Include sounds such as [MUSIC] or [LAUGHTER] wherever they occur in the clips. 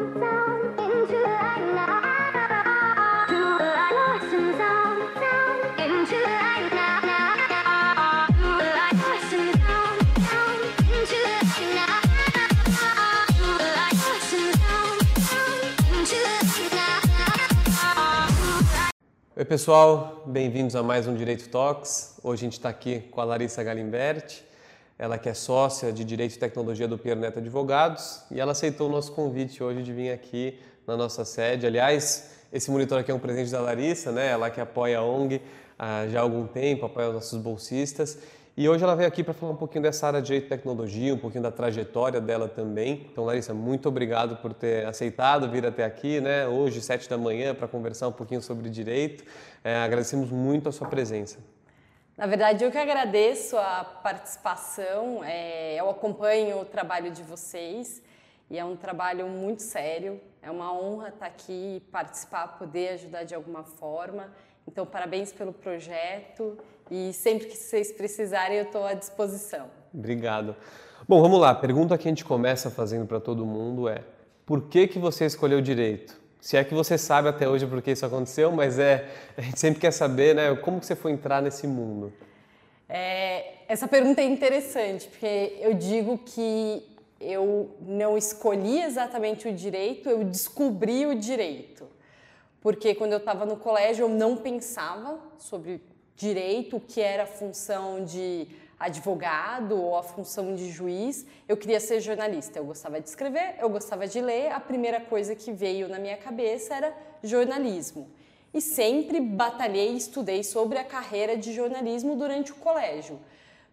Oi pessoal, bem-vindos a mais um Direito Talks. Hoje a gente está aqui com a Larissa Galimberti, ela que é sócia de Direito e Tecnologia do Pierre Neto Advogados e ela aceitou o nosso convite hoje de vir aqui na nossa sede. Aliás, esse monitor aqui é um presente da Larissa, né? Ela que apoia a ONG ah, já há algum tempo, apoia os nossos bolsistas. E hoje ela veio aqui para falar um pouquinho dessa área de direito e tecnologia, um pouquinho da trajetória dela também. Então, Larissa, muito obrigado por ter aceitado vir até aqui, né? Hoje, sete da manhã, para conversar um pouquinho sobre direito. É, agradecemos muito a sua presença. Na verdade, eu que agradeço a participação. É, eu acompanho o trabalho de vocês e é um trabalho muito sério. É uma honra estar aqui, participar, poder ajudar de alguma forma. Então, parabéns pelo projeto e sempre que vocês precisarem, eu estou à disposição. Obrigado. Bom, vamos lá. A pergunta que a gente começa fazendo para todo mundo é: por que que você escolheu direito? Se é que você sabe até hoje por que isso aconteceu, mas é a gente sempre quer saber, né? Como que você foi entrar nesse mundo? É, essa pergunta é interessante porque eu digo que eu não escolhi exatamente o direito, eu descobri o direito. Porque quando eu estava no colégio eu não pensava sobre direito, o que era a função de advogado ou a função de juiz, eu queria ser jornalista. Eu gostava de escrever, eu gostava de ler, a primeira coisa que veio na minha cabeça era jornalismo. E sempre batalhei e estudei sobre a carreira de jornalismo durante o colégio.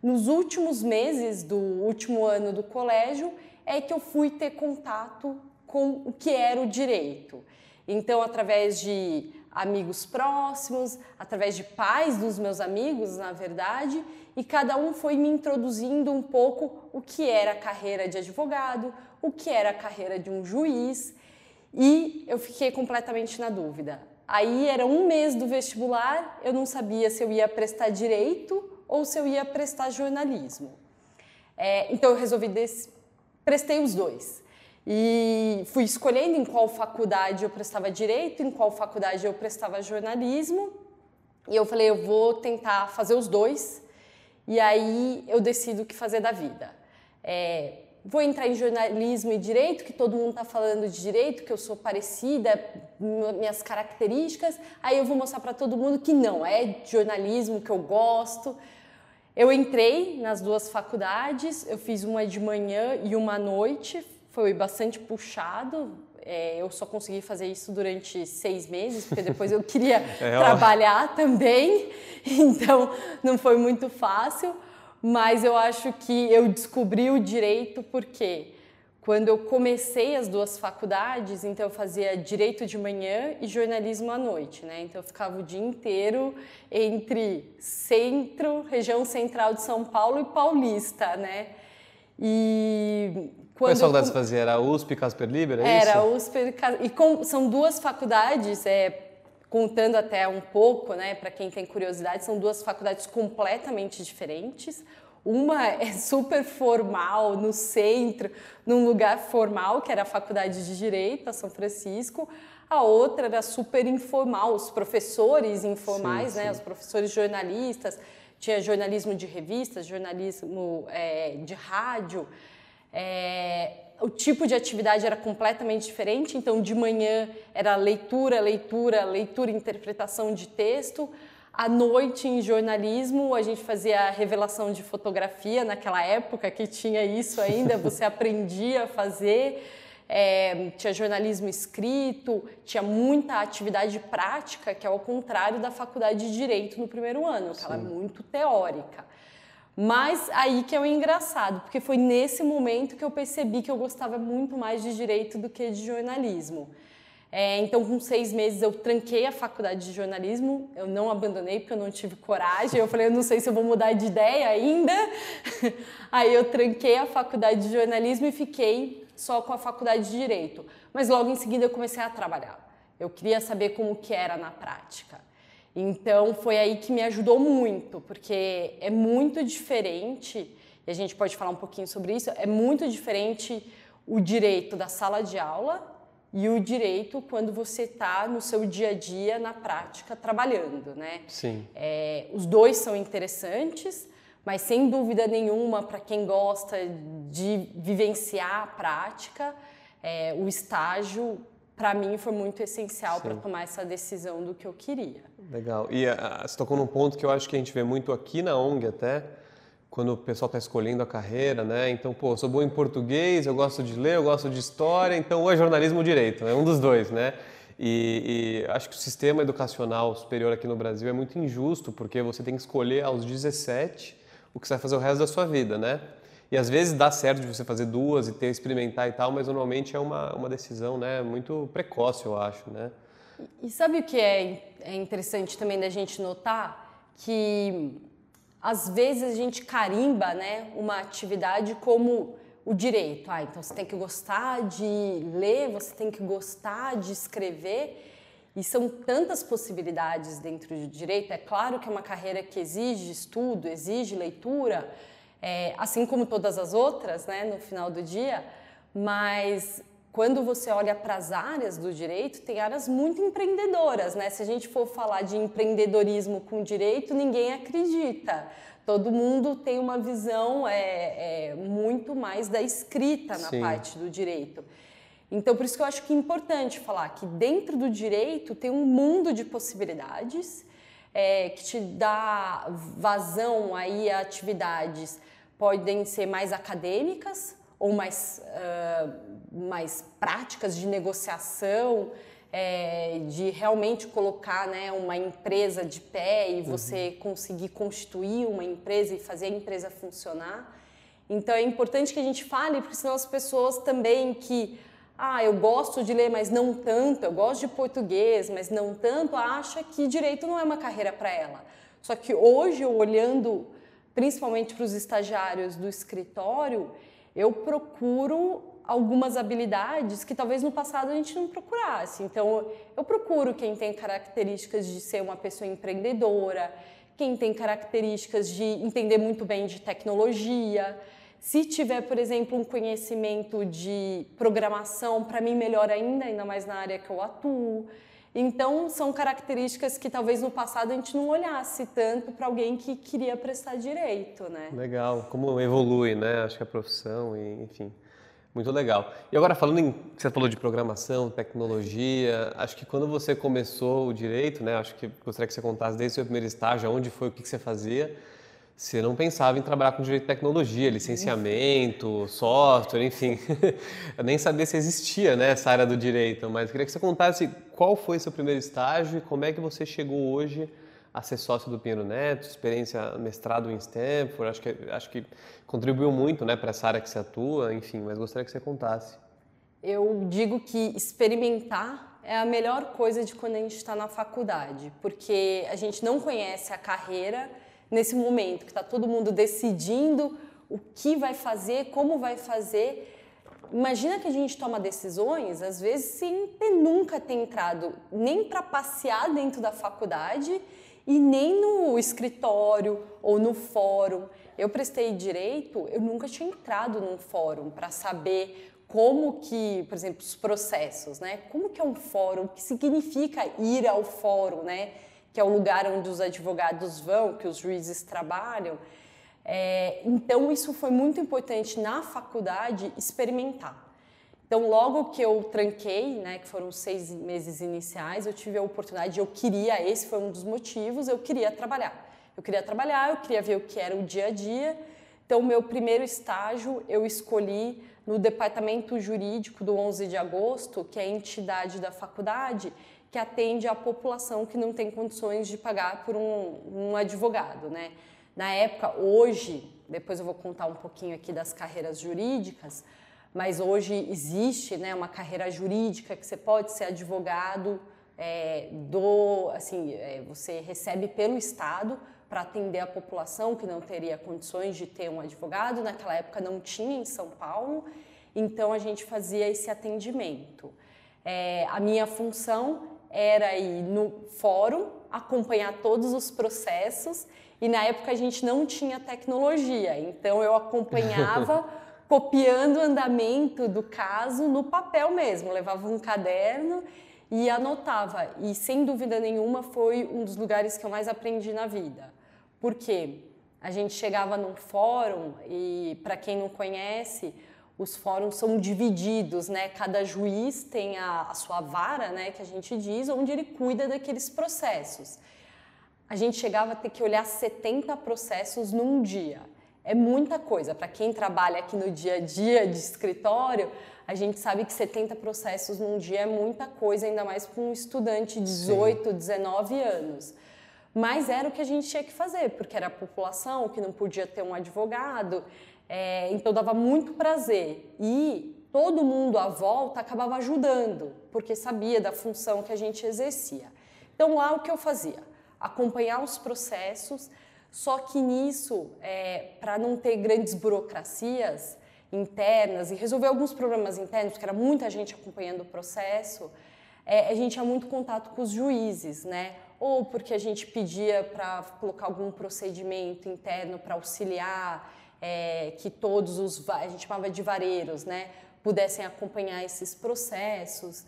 Nos últimos meses do último ano do colégio é que eu fui ter contato com o que era o direito. Então, através de amigos próximos, através de pais dos meus amigos, na verdade, e cada um foi me introduzindo um pouco o que era a carreira de advogado, o que era a carreira de um juiz, e eu fiquei completamente na dúvida. Aí era um mês do vestibular, eu não sabia se eu ia prestar direito ou se eu ia prestar jornalismo. É, então eu resolvi prestei os dois. E fui escolhendo em qual faculdade eu prestava direito, em qual faculdade eu prestava jornalismo. E eu falei, eu vou tentar fazer os dois. E aí eu decido o que fazer da vida. É, vou entrar em jornalismo e direito, que todo mundo está falando de direito, que eu sou parecida, minhas características. Aí eu vou mostrar para todo mundo que não, é jornalismo que eu gosto. Eu entrei nas duas faculdades, eu fiz uma de manhã e uma à noite, foi bastante puxado. É, eu só consegui fazer isso durante seis meses, porque depois eu queria [LAUGHS] é, trabalhar também, então não foi muito fácil. Mas eu acho que eu descobri o direito porque quando eu comecei as duas faculdades, então eu fazia direito de manhã e jornalismo à noite, né? Então eu ficava o dia inteiro entre centro, região central de São Paulo e Paulista, né? E quando Quais faculdades eu... fazia? Era USP e Casper Liber, é Era isso? USP e com... são duas faculdades, é, contando até um pouco, né, para quem tem curiosidade, são duas faculdades completamente diferentes. Uma [LAUGHS] é super formal, no centro, num lugar formal, que era a Faculdade de Direito, a São Francisco. A outra era super informal, os professores informais, sim, né, sim. os professores jornalistas. Tinha jornalismo de revistas, jornalismo é, de rádio. É, o tipo de atividade era completamente diferente, então de manhã era leitura, leitura, leitura, interpretação de texto. À noite, em jornalismo, a gente fazia revelação de fotografia, naquela época que tinha isso ainda, [LAUGHS] você aprendia a fazer. É, tinha jornalismo escrito, tinha muita atividade prática, que é ao contrário da faculdade de Direito no primeiro ano, que Sim. ela é muito teórica. Mas aí que é o engraçado, porque foi nesse momento que eu percebi que eu gostava muito mais de direito do que de jornalismo. É, então, com seis meses, eu tranquei a faculdade de jornalismo, eu não abandonei porque eu não tive coragem. Eu falei, eu não sei se eu vou mudar de ideia ainda. [LAUGHS] Aí, eu tranquei a faculdade de jornalismo e fiquei só com a faculdade de direito. Mas logo em seguida, eu comecei a trabalhar. Eu queria saber como que era na prática. Então foi aí que me ajudou muito, porque é muito diferente, e a gente pode falar um pouquinho sobre isso, é muito diferente o direito da sala de aula e o direito quando você está no seu dia a dia, na prática, trabalhando, né? Sim. É, os dois são interessantes, mas sem dúvida nenhuma, para quem gosta de vivenciar a prática, é, o estágio, para mim, foi muito essencial para tomar essa decisão do que eu queria. Legal. E a, você tocou num ponto que eu acho que a gente vê muito aqui na ONG até, quando o pessoal está escolhendo a carreira, né? Então, pô, eu sou bom em português, eu gosto de ler, eu gosto de história, então ou é jornalismo ou direito, é um dos dois, né? E, e, acho que o sistema educacional superior aqui no Brasil é muito injusto, porque você tem que escolher aos 17 o que você vai fazer o resto da sua vida, né? E às vezes dá certo de você fazer duas e ter experimentar e tal, mas normalmente é uma, uma decisão, né, muito precoce, eu acho, né? E sabe o que é, é interessante também da gente notar? Que às vezes a gente carimba né, uma atividade como o direito. Ah, então você tem que gostar de ler, você tem que gostar de escrever. E são tantas possibilidades dentro do direito. É claro que é uma carreira que exige estudo, exige leitura, é, assim como todas as outras, né, no final do dia. Mas quando você olha para as áreas do direito, tem áreas muito empreendedoras, né? Se a gente for falar de empreendedorismo com direito, ninguém acredita. Todo mundo tem uma visão é, é muito mais da escrita na Sim. parte do direito. Então, por isso que eu acho que é importante falar que dentro do direito tem um mundo de possibilidades é, que te dá vazão aí a atividades podem ser mais acadêmicas, ou mais, uh, mais práticas de negociação, é, de realmente colocar né, uma empresa de pé e você uhum. conseguir constituir uma empresa e fazer a empresa funcionar. Então é importante que a gente fale, porque senão as pessoas também que ah, eu gosto de ler, mas não tanto, eu gosto de português, mas não tanto, acha que direito não é uma carreira para ela. Só que hoje, olhando principalmente para os estagiários do escritório, eu procuro algumas habilidades que talvez no passado a gente não procurasse. Então, eu procuro quem tem características de ser uma pessoa empreendedora, quem tem características de entender muito bem de tecnologia. Se tiver, por exemplo, um conhecimento de programação, para mim melhor ainda, ainda mais na área que eu atuo. Então, são características que talvez no passado a gente não olhasse tanto para alguém que queria prestar direito, né? Legal, como evolui, né? Acho que a profissão, e, enfim, muito legal. E agora falando em, você falou de programação, tecnologia, acho que quando você começou o direito, né? Acho que gostaria que você contasse desde o seu primeiro estágio, onde foi, o que você fazia você não pensava em trabalhar com direito de tecnologia, licenciamento, software, enfim. [LAUGHS] Eu nem sabia se existia né, essa área do direito, mas queria que você contasse qual foi seu primeiro estágio e como é que você chegou hoje a ser sócio do Pinheiro Neto, experiência mestrado em Stanford, acho que, acho que contribuiu muito né, para essa área que você atua, enfim, mas gostaria que você contasse. Eu digo que experimentar é a melhor coisa de quando a gente está na faculdade, porque a gente não conhece a carreira nesse momento que está todo mundo decidindo o que vai fazer, como vai fazer. Imagina que a gente toma decisões, às vezes, sem ter, nunca ter entrado nem para passear dentro da faculdade e nem no escritório ou no fórum. Eu prestei direito, eu nunca tinha entrado num fórum para saber como que, por exemplo, os processos, né? Como que é um fórum? O que significa ir ao fórum, né? Que é o lugar onde os advogados vão, que os juízes trabalham. É, então, isso foi muito importante na faculdade experimentar. Então, logo que eu tranquei, né, que foram seis meses iniciais, eu tive a oportunidade, eu queria, esse foi um dos motivos, eu queria trabalhar. Eu queria trabalhar, eu queria ver o que era o dia a dia. Então, meu primeiro estágio eu escolhi no departamento jurídico do 11 de agosto, que é a entidade da faculdade, que atende a população que não tem condições de pagar por um, um advogado, né? Na época, hoje, depois eu vou contar um pouquinho aqui das carreiras jurídicas, mas hoje existe né, uma carreira jurídica que você pode ser advogado é, do, assim, é, você recebe pelo Estado para atender a população que não teria condições de ter um advogado. Naquela época não tinha em São Paulo, então a gente fazia esse atendimento. É, a minha função era ir no fórum, acompanhar todos os processos e na época a gente não tinha tecnologia, então eu acompanhava [LAUGHS] copiando o andamento do caso no papel mesmo. Levava um caderno e anotava. E sem dúvida nenhuma foi um dos lugares que eu mais aprendi na vida. Por quê? A gente chegava num fórum e, para quem não conhece, os fóruns são divididos, né? Cada juiz tem a, a, sua vara, né? Que a gente diz, onde ele cuida daqueles processos. A gente chegava a ter que olhar 70 processos num dia. É muita coisa. Para quem trabalha aqui no dia a dia de escritório, a gente sabe que 70 processos num dia é muita coisa, ainda mais para um estudante de 18, Sim. 19 anos. Mas era o que a gente tinha que fazer, porque era a população que não podia ter um advogado, é, então dava muito prazer. E todo mundo à volta acabava ajudando, porque sabia da função que a gente exercia. Então lá o que eu fazia? Acompanhar os processos, só que nisso, é, para não ter grandes burocracias internas e resolver alguns problemas internos, porque era muita gente acompanhando o processo, é, a gente tinha muito contato com os juízes, né? ou porque a gente pedia para colocar algum procedimento interno para auxiliar é, que todos os, a gente chamava de vareiros, né, pudessem acompanhar esses processos.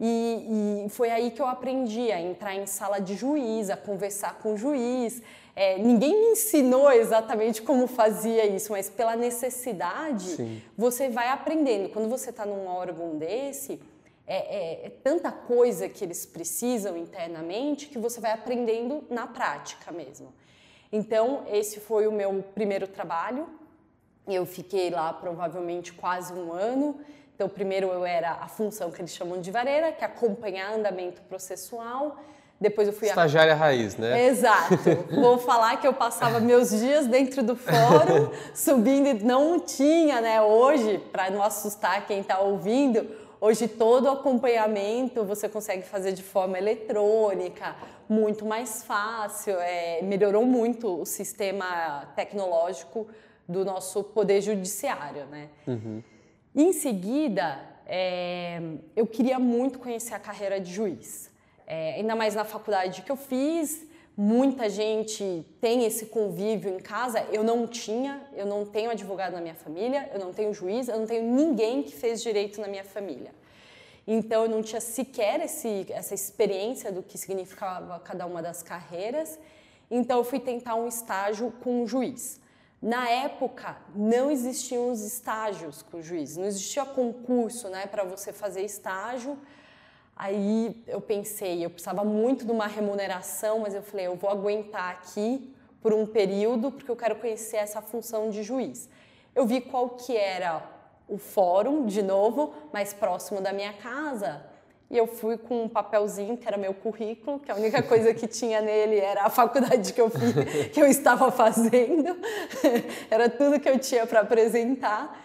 E, e, foi aí que eu aprendi a entrar em sala de juiz, a conversar com o juiz. É, ninguém me ensinou exatamente como fazia isso, mas pela necessidade Sim. você vai aprendendo. Quando você está num órgão desse, é, é, é, tanta coisa que eles precisam internamente que você vai aprendendo na prática mesmo. Então, esse foi o meu primeiro trabalho. Eu fiquei lá provavelmente quase um ano. Então, primeiro eu era a função que eles chamam de vareira, que é acompanhar andamento processual. Depois eu fui estagiária a... raiz, né? Exato. [LAUGHS] Vou falar que eu passava meus dias dentro do fórum, [LAUGHS] subindo e não tinha, né? Hoje, para não assustar quem está ouvindo, Hoje todo o acompanhamento você consegue fazer de forma eletrônica, muito mais fácil. É, melhorou muito o sistema tecnológico do nosso poder judiciário, né? Uhum. Em seguida, é, eu queria muito conhecer a carreira de juiz. É, ainda mais na faculdade que eu fiz, muita gente tem esse convívio em casa. Eu não tinha, eu não tenho advogado na minha família, eu não tenho juiz, eu não tenho ninguém que fez direito na minha família. Então eu não tinha sequer esse, essa experiência do que significava cada uma das carreiras. Então eu fui tentar um estágio com um juiz. Na época não existiam os estágios com o juiz, não existia concurso, né, para você fazer estágio. Aí eu pensei, eu precisava muito de uma remuneração, mas eu falei, eu vou aguentar aqui por um período porque eu quero conhecer essa função de juiz. Eu vi qual que era o fórum, de novo, mais próximo da minha casa. E eu fui com um papelzinho que era meu currículo, que a única [LAUGHS] coisa que tinha nele era a faculdade que eu fiz, que eu estava fazendo. [LAUGHS] era tudo que eu tinha para apresentar.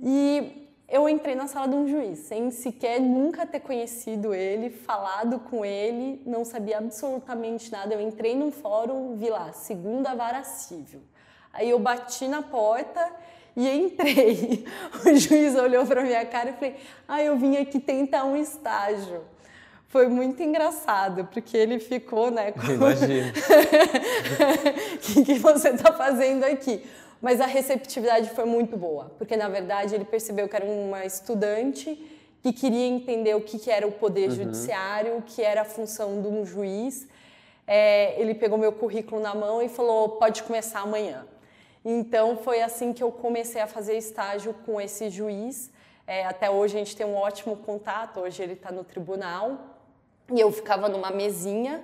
E eu entrei na sala de um juiz, sem sequer nunca ter conhecido ele, falado com ele, não sabia absolutamente nada. Eu entrei num fórum, vi lá, segunda vara civil. Aí eu bati na porta e entrei. [LAUGHS] O juiz olhou para minha cara e falei: "Ah, eu vim aqui tentar um estágio". Foi muito engraçado, porque ele ficou, né? Com... Imagina. [LAUGHS] O que, que você está fazendo aqui? Mas a receptividade foi muito boa, porque na verdade ele percebeu que era uma estudante que queria entender o que, que era o poder uhum. judiciário, o que era a função de um juiz. É, ele pegou meu currículo na mão e falou: pode começar amanhã. Então foi assim que eu comecei a fazer estágio com esse juiz. É, até hoje a gente tem um ótimo contato. Hoje ele está no tribunal e eu ficava numa mesinha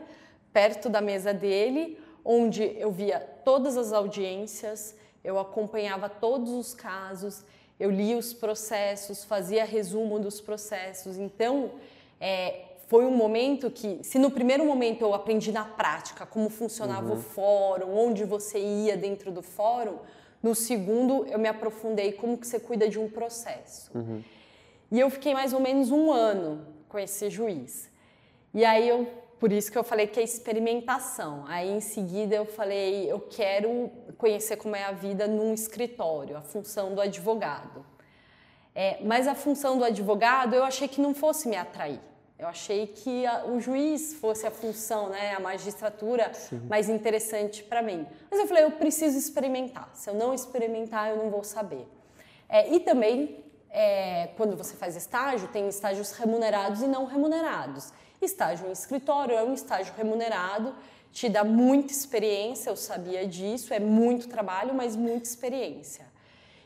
perto da mesa dele, onde eu via todas as audiências eu acompanhava todos os casos, eu lia os processos, fazia resumo dos processos. Então, é, foi um momento que, se no primeiro momento eu aprendi na prática como funcionava uhum. o fórum, onde você ia dentro do fórum, no segundo eu me aprofundei como que você cuida de um processo. Uhum. E eu fiquei mais ou menos um ano com esse juiz. E aí eu por isso que eu falei que é experimentação. Aí em seguida eu falei, eu quero conhecer como é a vida num escritório, a função do advogado. É, mas a função do advogado eu achei que não fosse me atrair. Eu achei que a, o juiz fosse a função, né, a magistratura Sim. mais interessante para mim. Mas eu falei, eu preciso experimentar. Se eu não experimentar, eu não vou saber. É, e também, é, quando você faz estágio, tem estágios remunerados e não remunerados. Estágio em escritório é um estágio remunerado, te dá muita experiência, eu sabia disso, é muito trabalho, mas muita experiência.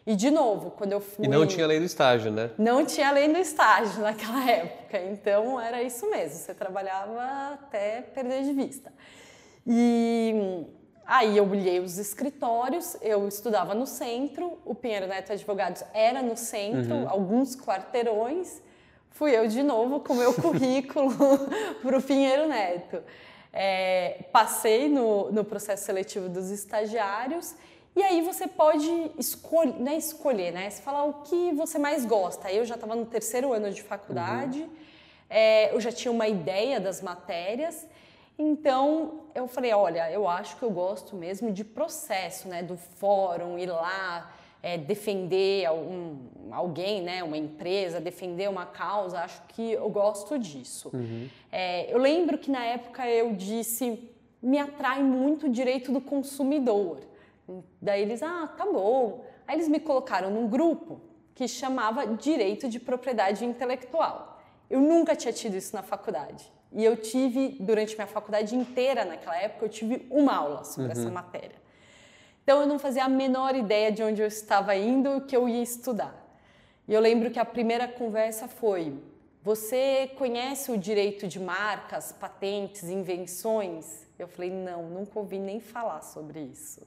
E de novo, quando eu fui. E não tinha lei do estágio, né? Não tinha lei do estágio [LAUGHS] naquela época. Então era isso mesmo, você trabalhava até perder de vista. E aí eu olhei os escritórios, eu estudava no centro, o Pinheiro Neto Advogados era no centro, uhum. alguns quarteirões. Fui eu de novo com meu [LAUGHS] currículo para o Pinheiro Neto. É, passei no, no processo seletivo dos estagiários e aí você pode escolher, né, escolher, né? Você falar o que você mais gosta. Eu já estava no terceiro ano de faculdade, uhum. é, eu já tinha uma ideia das matérias. Então eu falei, olha, eu acho que eu gosto mesmo de processo, né? Do fórum, ir lá, é, defender um, alguém, né? Uma empresa, defender uma causa. Acho que eu gosto disso. Uhum. É, eu lembro que na época eu disse, me atrai muito o direito do consumidor. Daí eles, ah, tá bom. Aí eles me colocaram num grupo que chamava Direito de Propriedade Intelectual. Eu nunca tinha tido isso na faculdade. E eu tive, durante minha faculdade inteira, naquela época, eu tive uma aula sobre uhum. essa matéria. Então eu não fazia a menor ideia de onde eu estava indo, o que eu ia estudar. E eu lembro que a primeira conversa foi: Você conhece o direito de marcas, patentes, invenções? Eu falei: Não, nunca ouvi nem falar sobre isso.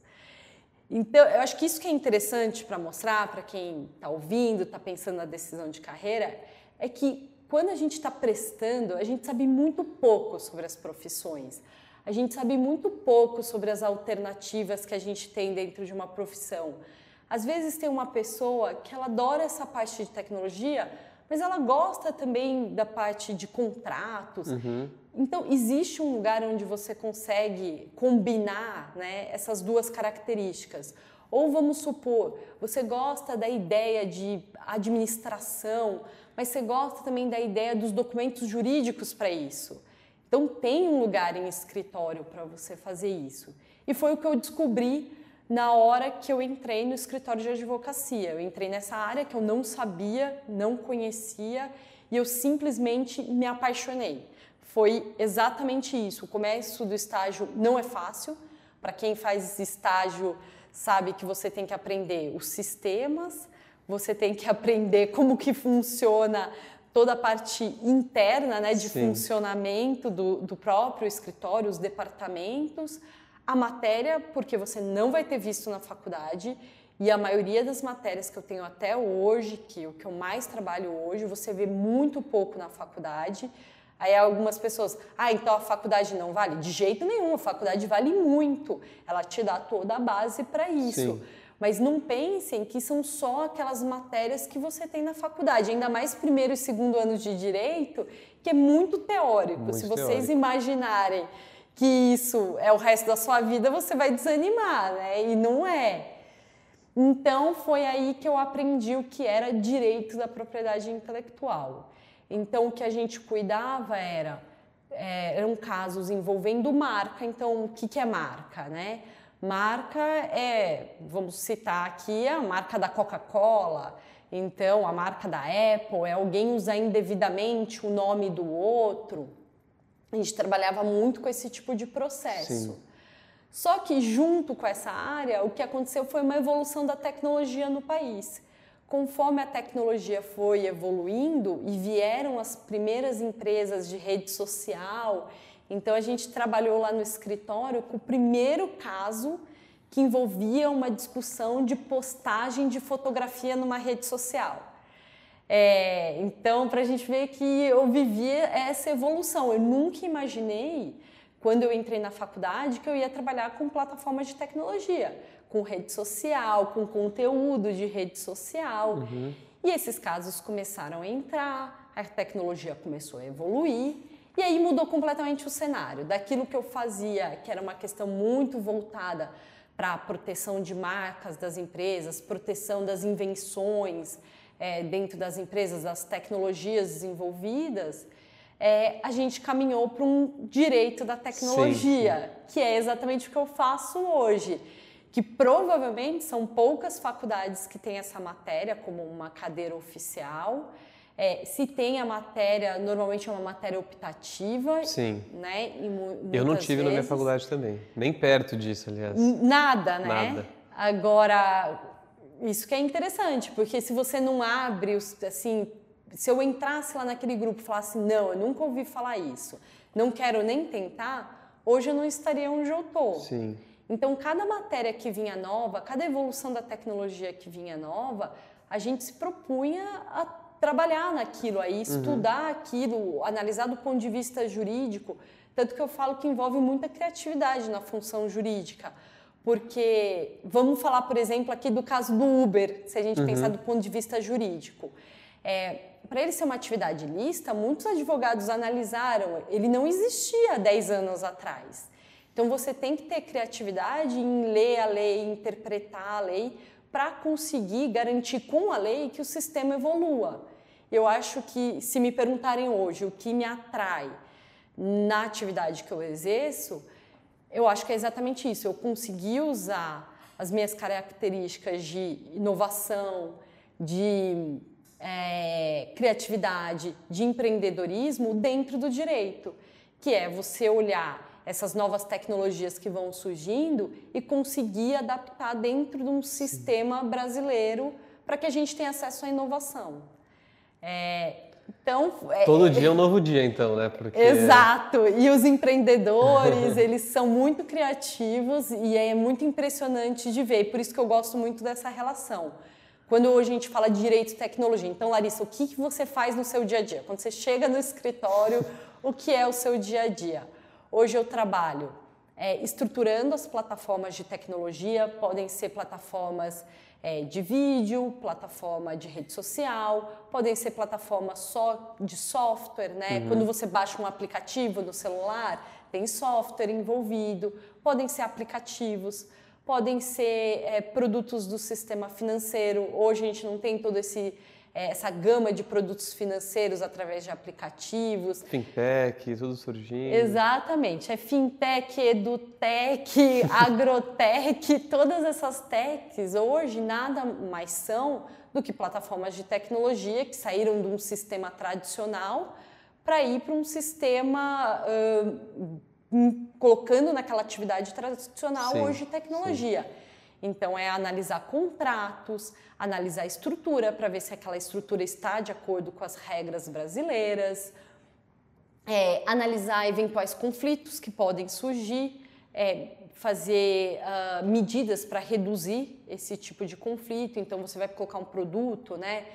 Então, eu acho que isso que é interessante para mostrar para quem está ouvindo, está pensando na decisão de carreira, é que quando a gente está prestando, a gente sabe muito pouco sobre as profissões. A gente sabe muito pouco sobre as alternativas que a gente tem dentro de uma profissão. Às vezes tem uma pessoa que ela adora essa parte de tecnologia, mas ela gosta também da parte de contratos. Uhum. Então, existe um lugar onde você consegue combinar né, essas duas características. Ou vamos supor, você gosta da ideia de administração, mas você gosta também da ideia dos documentos jurídicos para isso. Então, tem um lugar em escritório para você fazer isso. E foi o que eu descobri na hora que eu entrei no escritório de advocacia. Eu entrei nessa área que eu não sabia, não conhecia e eu simplesmente me apaixonei. Foi exatamente isso. O começo do estágio não é fácil. Para quem faz estágio, sabe que você tem que aprender os sistemas, você tem que [LAUGHS] aprender como que funciona toda a parte interna né, de Sim. funcionamento do, do próprio escritório, os departamentos a matéria, porque você não vai ter visto na faculdade, e a maioria das matérias que eu tenho até hoje, que o que eu mais trabalho hoje, você vê muito pouco na faculdade. Aí algumas pessoas, ah, então a faculdade não vale? De jeito nenhum, a faculdade vale muito. Ela te dá toda a base para isso. Sim. Mas não pensem que são só aquelas matérias que você tem na faculdade, ainda mais primeiro e segundo anos de direito, que é muito teórico. Muito Se vocês teórico. imaginarem que isso é o resto da sua vida, você vai desanimar, né? E não é. Então foi aí que eu aprendi o que era direito da propriedade intelectual. Então o que a gente cuidava era é, eram casos envolvendo marca. Então o que, que é marca, né? Marca é, vamos citar aqui a marca da Coca-Cola. Então a marca da Apple é alguém usar indevidamente o nome do outro. A gente trabalhava muito com esse tipo de processo. Sim. Só que junto com essa área, o que aconteceu foi uma evolução da tecnologia no país. Conforme a tecnologia foi evoluindo e vieram as primeiras empresas de rede social, então a gente trabalhou lá no escritório com o primeiro caso que envolvia uma discussão de postagem de fotografia numa rede social. É, então, para a gente ver que eu vivia essa evolução. Eu nunca imaginei, quando eu entrei na faculdade, que eu ia trabalhar com plataformas de tecnologia, com rede social, com conteúdo de rede social. Uhum. E esses casos começaram a entrar, a tecnologia começou a evoluir. E aí mudou completamente o cenário. Daquilo que eu fazia, que era uma questão muito voltada para a proteção de marcas das empresas, proteção das invenções, é, dentro das empresas, das tecnologias desenvolvidas, é, a gente caminhou para um direito da tecnologia, sim, sim. que é exatamente o que eu faço hoje. que provavelmente são poucas faculdades que têm essa matéria como uma cadeira oficial. É, se tem a matéria, normalmente é uma matéria optativa. Sim. Né? Eu não tive vezes, na minha faculdade também, nem perto disso, aliás. Nada, né? Nada. Agora, isso que é interessante, porque se você não abre, assim, se eu entrasse lá naquele grupo e falasse, não, eu nunca ouvi falar isso, não quero nem tentar, hoje eu não estaria onde eu estou. Sim. Então, cada matéria que vinha nova, cada evolução da tecnologia que vinha nova, a gente se propunha a trabalhar naquilo aí, uhum. estudar uhum. aquilo, analisar do ponto de vista jurídico. Tanto que eu falo que envolve muita criatividade na função jurídica. Porque vamos falar, por exemplo, aqui do caso do Uber, se a gente uhum. pensar do ponto de vista jurídico. É, Para ele ser uma atividade lista, muitos advogados analisaram, ele não existia 10 anos atrás. Então você tem que ter criatividade em ler a lei, interpretar a lei, para conseguir garantir com a lei que o sistema evolua. Eu acho que, se me perguntarem hoje o que me atrai na atividade que eu exerço, eu acho que é exatamente isso. Eu consegui usar as minhas características de inovação, de é, criatividade, de empreendedorismo dentro do direito, que é você olhar essas novas tecnologias que vão surgindo e conseguir adaptar dentro de um sistema brasileiro para que a gente tenha acesso à inovação. É, então, é, todo é, dia é um novo dia, então, né? Porque... Exato. E os empreendedores, [LAUGHS] eles são muito criativos e é muito impressionante de ver. Por isso que eu gosto muito dessa relação. Quando a gente fala de direito e tecnologia, então, Larissa, o que, que você faz no seu dia a dia? Quando você chega no escritório, o que é o seu dia a dia? Hoje eu trabalho é, estruturando as plataformas de tecnologia, podem ser plataformas é, de vídeo, plataforma de rede social, podem ser plataformas só de software, né? Uhum. Quando você baixa um aplicativo no celular, tem software envolvido, podem ser aplicativos, podem ser é, produtos do sistema financeiro. Hoje a gente não tem todo esse essa gama de produtos financeiros através de aplicativos. Fintech, tudo surgindo. Exatamente. É fintech, edutech, [LAUGHS] agrotech, todas essas techs hoje nada mais são do que plataformas de tecnologia que saíram de um sistema tradicional para ir para um sistema uh, colocando naquela atividade tradicional sim, hoje tecnologia. Sim. Então, é analisar contratos, analisar a estrutura para ver se aquela estrutura está de acordo com as regras brasileiras, é, analisar eventuais conflitos que podem surgir, é, fazer uh, medidas para reduzir esse tipo de conflito. Então, você vai colocar um produto, né?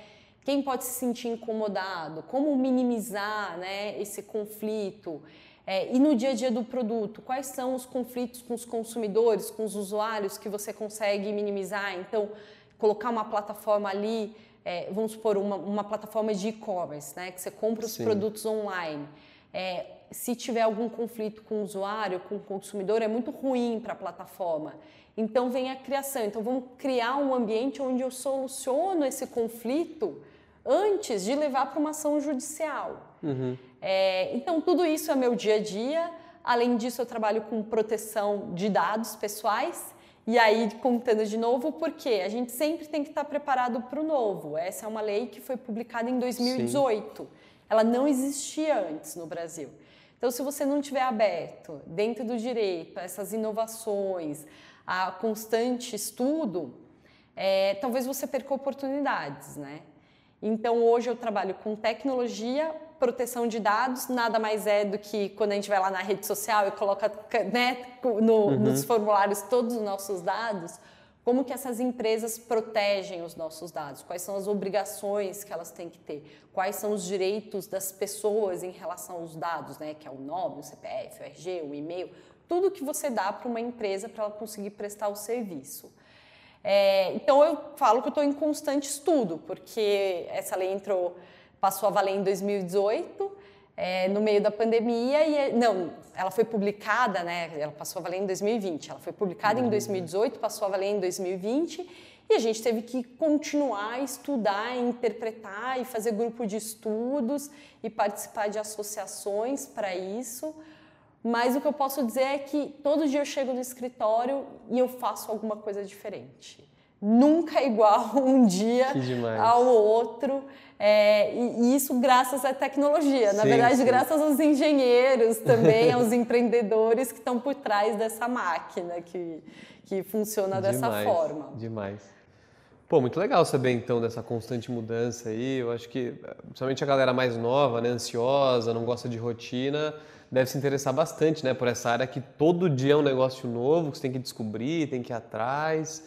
Quem pode se sentir incomodado? Como minimizar né, esse conflito? É, e no dia a dia do produto, quais são os conflitos com os consumidores, com os usuários que você consegue minimizar? Então, colocar uma plataforma ali, é, vamos supor, uma, uma plataforma de e-commerce, né, que você compra os Sim. produtos online. É, se tiver algum conflito com o usuário, com o consumidor, é muito ruim para a plataforma. Então vem a criação. Então vamos criar um ambiente onde eu soluciono esse conflito antes de levar para uma ação judicial. Uhum. É, então, tudo isso é meu dia a dia. Além disso, eu trabalho com proteção de dados pessoais. E aí, contando de novo, porque a gente sempre tem que estar preparado para o novo. Essa é uma lei que foi publicada em 2018. Sim. Ela não existia antes no Brasil. Então, se você não tiver aberto dentro do direito, essas inovações, a constante estudo, é, talvez você perca oportunidades, né? Então, hoje eu trabalho com tecnologia proteção de dados nada mais é do que quando a gente vai lá na rede social e coloca né, no, uhum. nos formulários todos os nossos dados, como que essas empresas protegem os nossos dados, quais são as obrigações que elas têm que ter, quais são os direitos das pessoas em relação aos dados, né, que é o nome, o CPF, o RG, o e-mail, tudo que você dá para uma empresa para ela conseguir prestar o serviço. É, então eu falo que eu estou em constante estudo, porque essa lei entrou passou a valer em 2018, é, no meio da pandemia, e não, ela foi publicada, né? Ela passou a valer em 2020. Ela foi publicada uhum. em 2018, passou a valer em 2020, e a gente teve que continuar a estudar, interpretar e fazer grupo de estudos e participar de associações para isso, mas o que eu posso dizer é que todo dia eu chego no escritório e eu faço alguma coisa diferente. Nunca é [LAUGHS] igual um dia ao outro. É, e, isso graças à tecnologia. Na sim, verdade, sim. graças aos engenheiros também, [LAUGHS] aos empreendedores que estão por trás dessa máquina que, que funciona demais, dessa forma. Demais. Pô, muito legal saber então dessa constante mudança aí. Eu acho que, principalmente a galera mais nova, né, ansiosa, não gosta de rotina, deve se interessar bastante, né, por essa área que todo dia é um negócio novo, que você tem que descobrir, tem que ir atrás.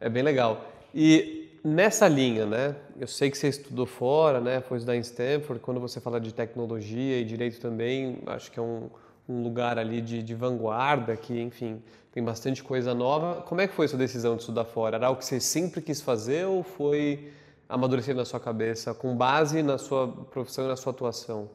É bem legal. E nessa linha, né, eu sei que você estudou fora, né, foi estudar em Stanford, quando você fala de tecnologia e direito também, acho que é um, um lugar ali de, de vanguarda, que, enfim, tem bastante coisa nova. Como é que foi sua decisão de estudar fora? Era algo que você sempre quis fazer ou foi amadurecer na sua cabeça com base na sua profissão e na sua atuação?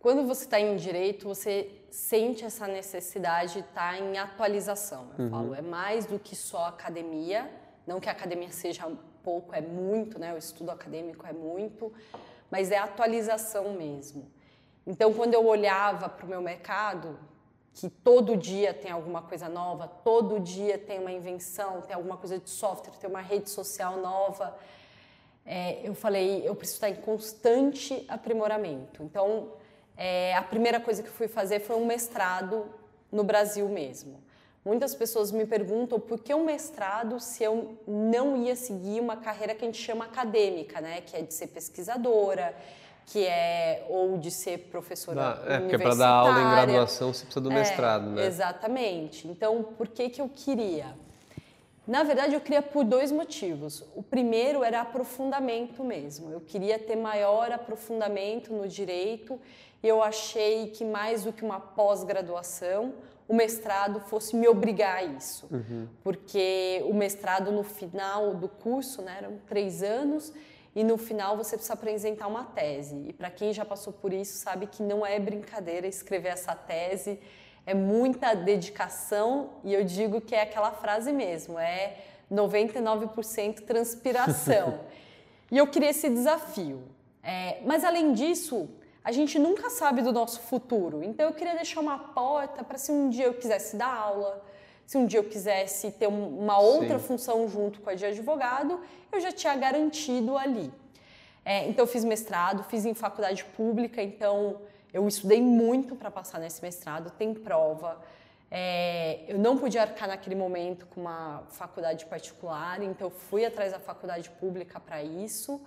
Quando você está em direito, você sente essa necessidade de estar tá em atualização. Eu uhum. falo, é mais do que só academia, não que a academia seja pouco, é muito, né? O estudo acadêmico é muito, mas é atualização mesmo. Então, quando eu olhava para o meu mercado, que todo dia tem alguma coisa nova, todo dia tem uma invenção, tem alguma coisa de software, tem uma rede social nova, é, eu falei, eu preciso estar em constante aprimoramento. Então, é, a primeira coisa que fui fazer foi um mestrado no Brasil mesmo. Muitas pessoas me perguntam por que um mestrado se eu não ia seguir uma carreira que a gente chama acadêmica, né? Que é de ser pesquisadora, que é ou de ser professora ah, É, porque para dar aula em graduação você precisa do é, mestrado, né? Exatamente. Então, por que que eu queria? Na verdade, eu queria por dois motivos. O primeiro era aprofundamento mesmo. Eu queria ter maior aprofundamento no direito eu achei que mais do que uma pós-graduação, o mestrado fosse me obrigar a isso. Uhum. Porque o mestrado, no final do curso, né, eram três anos, e no final você precisa apresentar uma tese. E para quem já passou por isso, sabe que não é brincadeira escrever essa tese, é muita dedicação, e eu digo que é aquela frase mesmo, é 99% transpiração. [LAUGHS] e eu queria esse desafio. É, mas além disso, a gente nunca sabe do nosso futuro. Então eu queria deixar uma porta para se um dia eu quisesse dar aula, se um dia eu quisesse ter uma outra Sim. função junto com a de advogado, eu já tinha garantido ali. É, então eu fiz mestrado, fiz em faculdade pública, então eu estudei muito para passar nesse mestrado, tem prova. É, eu não podia arcar naquele momento com uma faculdade particular, então eu fui atrás da faculdade pública para isso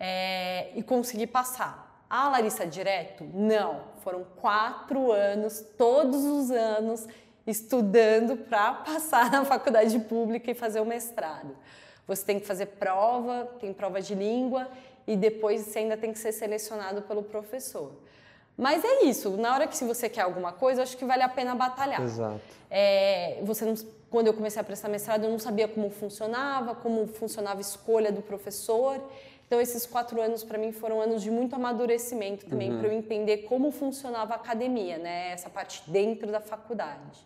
é, e consegui passar. Ah, Larissa, direto? Não. Foram quatro anos, todos os anos, estudando para passar [LAUGHS] na faculdade pública e fazer o mestrado. Você tem que fazer prova, tem prova de língua e depois você ainda tem que ser selecionado pelo professor. Mas é isso, na hora que se você quer alguma coisa, acho que vale a pena batalhar. Exato. É, você não, quando eu comecei a prestar mestrado, eu não sabia como funcionava, como funcionava a escolha do professor. Então, esses quatro anos para mim foram anos de muito amadurecimento também, uhum. para eu entender como funcionava a academia, né? essa parte dentro da faculdade.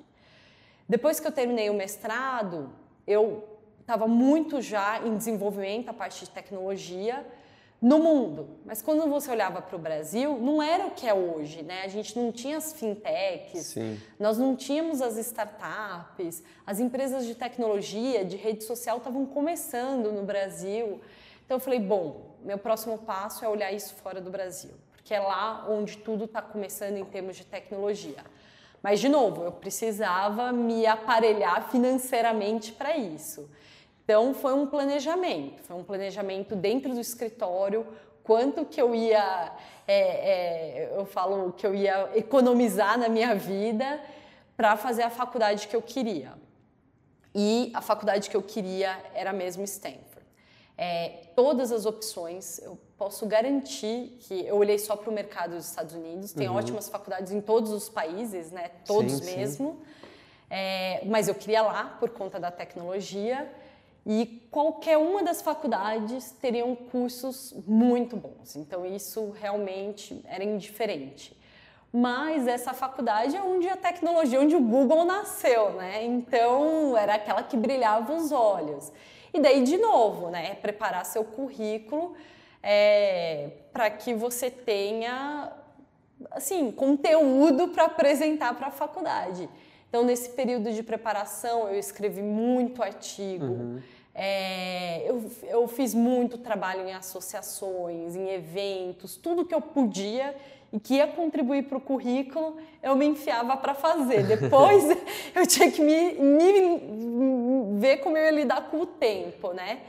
Depois que eu terminei o mestrado, eu estava muito já em desenvolvimento, a parte de tecnologia, no mundo. Mas quando você olhava para o Brasil, não era o que é hoje, né? A gente não tinha as fintechs, Sim. nós não tínhamos as startups, as empresas de tecnologia, de rede social estavam começando no Brasil. Então eu falei, bom, meu próximo passo é olhar isso fora do Brasil, porque é lá onde tudo está começando em termos de tecnologia. Mas, de novo, eu precisava me aparelhar financeiramente para isso. Então, foi um planejamento, foi um planejamento dentro do escritório, quanto que eu ia, é, é, eu falo que eu ia economizar na minha vida para fazer a faculdade que eu queria. E a faculdade que eu queria era mesmo Stanford é, todas as opções. Eu posso garantir que eu olhei só para o mercado dos Estados Unidos. Tem uhum. ótimas faculdades em todos os países, né? Todos sim, mesmo. Sim. É, mas eu queria lá por conta da tecnologia. E qualquer uma das faculdades teriam cursos muito bons. Então isso realmente era indiferente. Mas essa faculdade é onde a tecnologia, onde o Google nasceu, né? Então era aquela que brilhava os olhos. E daí, de novo, né, preparar seu currículo é, para que você tenha assim, conteúdo para apresentar para a faculdade. Então, nesse período de preparação, eu escrevi muito artigo. Uhum. É, eu, eu fiz muito trabalho em associações, em eventos, tudo que eu podia e que ia contribuir para o currículo, eu me enfiava para fazer. [LAUGHS] Depois [LAUGHS] eu tinha que me, me, ver como eu ia lidar com o tempo, né?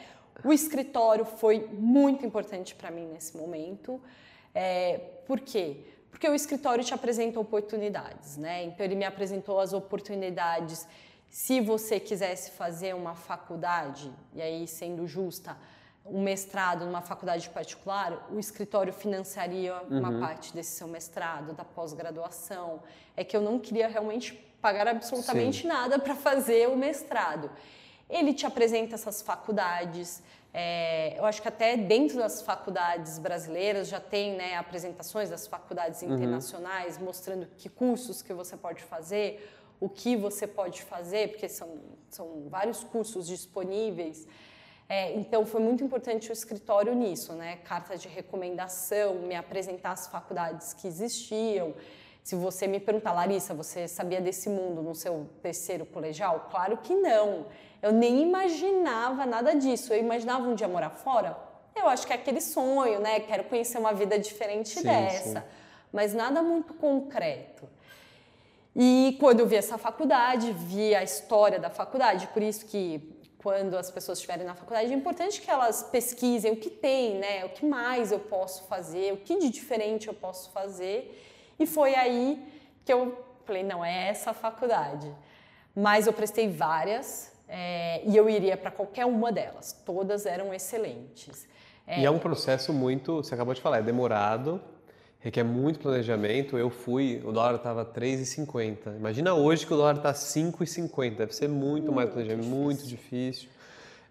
O escritório foi muito importante para mim nesse momento. É, por quê? Porque o escritório te apresenta oportunidades, né? Então ele me apresentou as oportunidades. Se você quisesse fazer uma faculdade, e aí sendo justa, um mestrado numa faculdade particular, o escritório financiaria uhum. uma parte desse seu mestrado, da pós-graduação. É que eu não queria realmente pagar absolutamente Sim. nada para fazer o mestrado. Ele te apresenta essas faculdades. É, eu acho que até dentro das faculdades brasileiras já tem né, apresentações das faculdades uhum. internacionais mostrando que cursos que você pode fazer, o que você pode fazer, porque são, são vários cursos disponíveis. É, então foi muito importante o escritório nisso, né? Carta de recomendação, me apresentar as faculdades que existiam. Se você me perguntar, Larissa, você sabia desse mundo no seu terceiro colegial? Claro que não. Eu nem imaginava nada disso. Eu imaginava um dia morar fora. Eu acho que é aquele sonho, né? Quero conhecer uma vida diferente sim, dessa. Sim. Mas nada muito concreto. E quando eu vi essa faculdade, vi a história da faculdade, por isso que quando as pessoas estiverem na faculdade, é importante que elas pesquisem o que tem, né? O que mais eu posso fazer, o que de diferente eu posso fazer. E foi aí que eu falei, não, é essa faculdade. Mas eu prestei várias é, e eu iria para qualquer uma delas. Todas eram excelentes. É, e é um processo muito, você acabou de falar, é demorado, requer muito planejamento. Eu fui, o dólar estava 3,50. Imagina hoje que o dólar está 5,50. Deve ser muito, muito mais planejamento, difícil. muito difícil.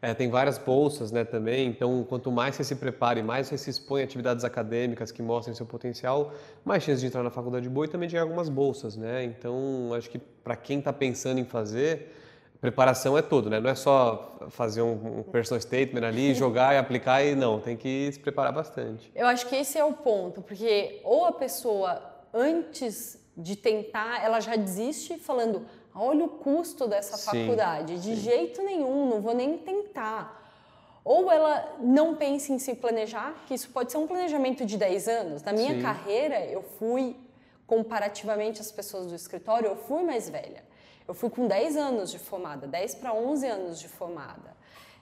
É, tem várias bolsas né, também, então quanto mais você se prepare, mais você se expõe a atividades acadêmicas que mostrem seu potencial, mais chance de entrar na faculdade boa e também de algumas bolsas. Né? Então, acho que para quem está pensando em fazer, preparação é tudo, né? Não é só fazer um, um personal statement ali, [LAUGHS] jogar e aplicar e não, tem que se preparar bastante. Eu acho que esse é o ponto, porque ou a pessoa antes de tentar, ela já desiste falando, olha o custo dessa sim, faculdade, de sim. jeito nenhum, não vou nem tentar. Ou ela não pensa em se planejar, que isso pode ser um planejamento de 10 anos. Na minha sim. carreira, eu fui, comparativamente às pessoas do escritório, eu fui mais velha. Eu fui com 10 anos de formada, 10 para 11 anos de formada.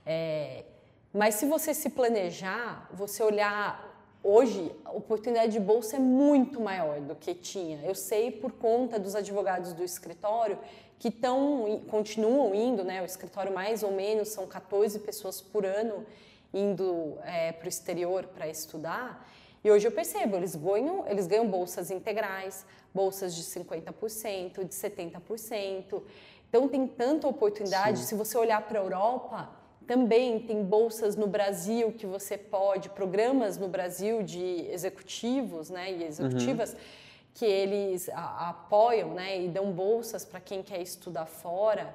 É, mas se você se planejar, você olhar hoje, a oportunidade de bolsa é muito maior do que tinha. Eu sei por conta dos advogados do escritório que tão, continuam indo, né? O escritório mais ou menos são 14 pessoas por ano indo é, para o exterior para estudar. E hoje eu percebo, eles ganham, eles ganham bolsas integrais, bolsas de 50%, de 70%. Então tem tanta oportunidade. Sim. Se você olhar para a Europa, também tem bolsas no Brasil que você pode, programas no Brasil de executivos né, e executivas uhum. Que eles a, apoiam né, e dão bolsas para quem quer estudar fora.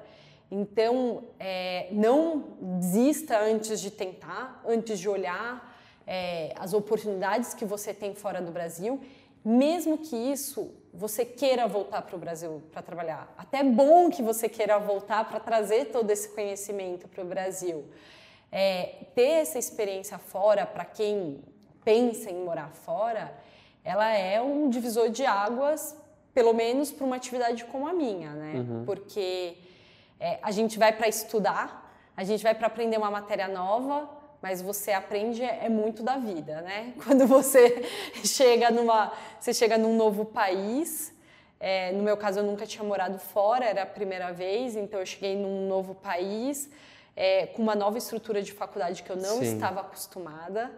Então, é, não desista antes de tentar, antes de olhar é, as oportunidades que você tem fora do Brasil, mesmo que isso você queira voltar para o Brasil para trabalhar. Até é bom que você queira voltar para trazer todo esse conhecimento para o Brasil. É, ter essa experiência fora, para quem pensa em morar fora, ela é um divisor de águas, pelo menos para uma atividade como a minha, né? Uhum. Porque é, a gente vai para estudar, a gente vai para aprender uma matéria nova, mas você aprende é muito da vida, né? [LAUGHS] Quando você [LAUGHS] chega numa, você chega num novo país, é, no meu caso eu nunca tinha morado fora, era a primeira vez, então eu cheguei num novo país é, com uma nova estrutura de faculdade que eu não Sim. estava acostumada,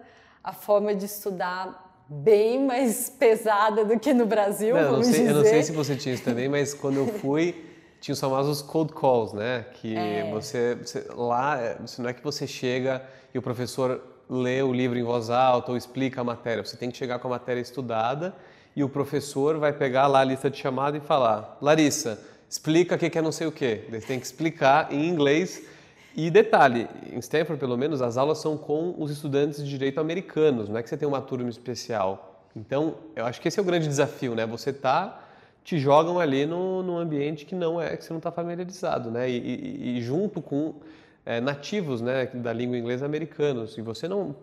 a forma de estudar bem mais pesada do que no Brasil, não, vamos eu não sei, dizer. Eu não sei se você tinha isso também, mas quando eu fui tinha os famosos cold calls, né? Que é. você, você, lá, não é que você chega e o professor lê o livro em voz alta ou explica a matéria. Você tem que chegar com a matéria estudada e o professor vai pegar lá a lista de chamada e falar: Larissa, explica o que é não sei o quê. Você tem que explicar em inglês. E detalhe, em Stanford, pelo menos, as aulas são com os estudantes de direito americanos, não é que você tem uma turma especial. Então, eu acho que esse é o grande desafio, né? Você tá, te jogam ali no, num ambiente que não é, que você não está familiarizado, né? E, e, e junto com é, nativos, né, da língua inglesa americanos. E você não,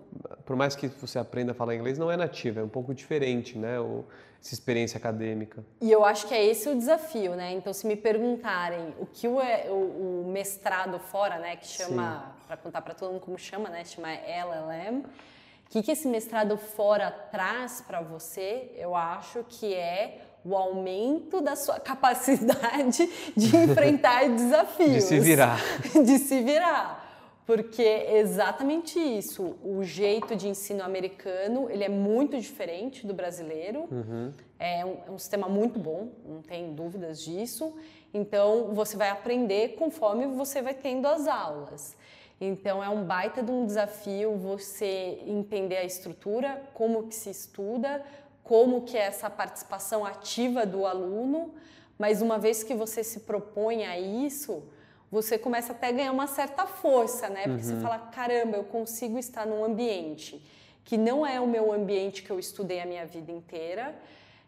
por mais que você aprenda a falar inglês, não é nativo, é um pouco diferente, né? O, essa experiência acadêmica. E eu acho que é esse o desafio, né? Então, se me perguntarem o que o, o, o mestrado fora, né, que chama, para contar para todo mundo como chama, né, chama LLM, o que, que esse mestrado fora traz para você? Eu acho que é o aumento da sua [LAUGHS] capacidade de enfrentar [LAUGHS] desafios. De se virar. [LAUGHS] De se virar. Porque é exatamente isso. O jeito de ensino americano ele é muito diferente do brasileiro. Uhum. É, um, é um sistema muito bom, não tem dúvidas disso. Então você vai aprender conforme você vai tendo as aulas. Então é um baita de um desafio você entender a estrutura, como que se estuda, como que é essa participação ativa do aluno, mas uma vez que você se propõe a isso, você começa até a ganhar uma certa força, né? Porque uhum. você fala, caramba, eu consigo estar num ambiente que não é o meu ambiente que eu estudei a minha vida inteira,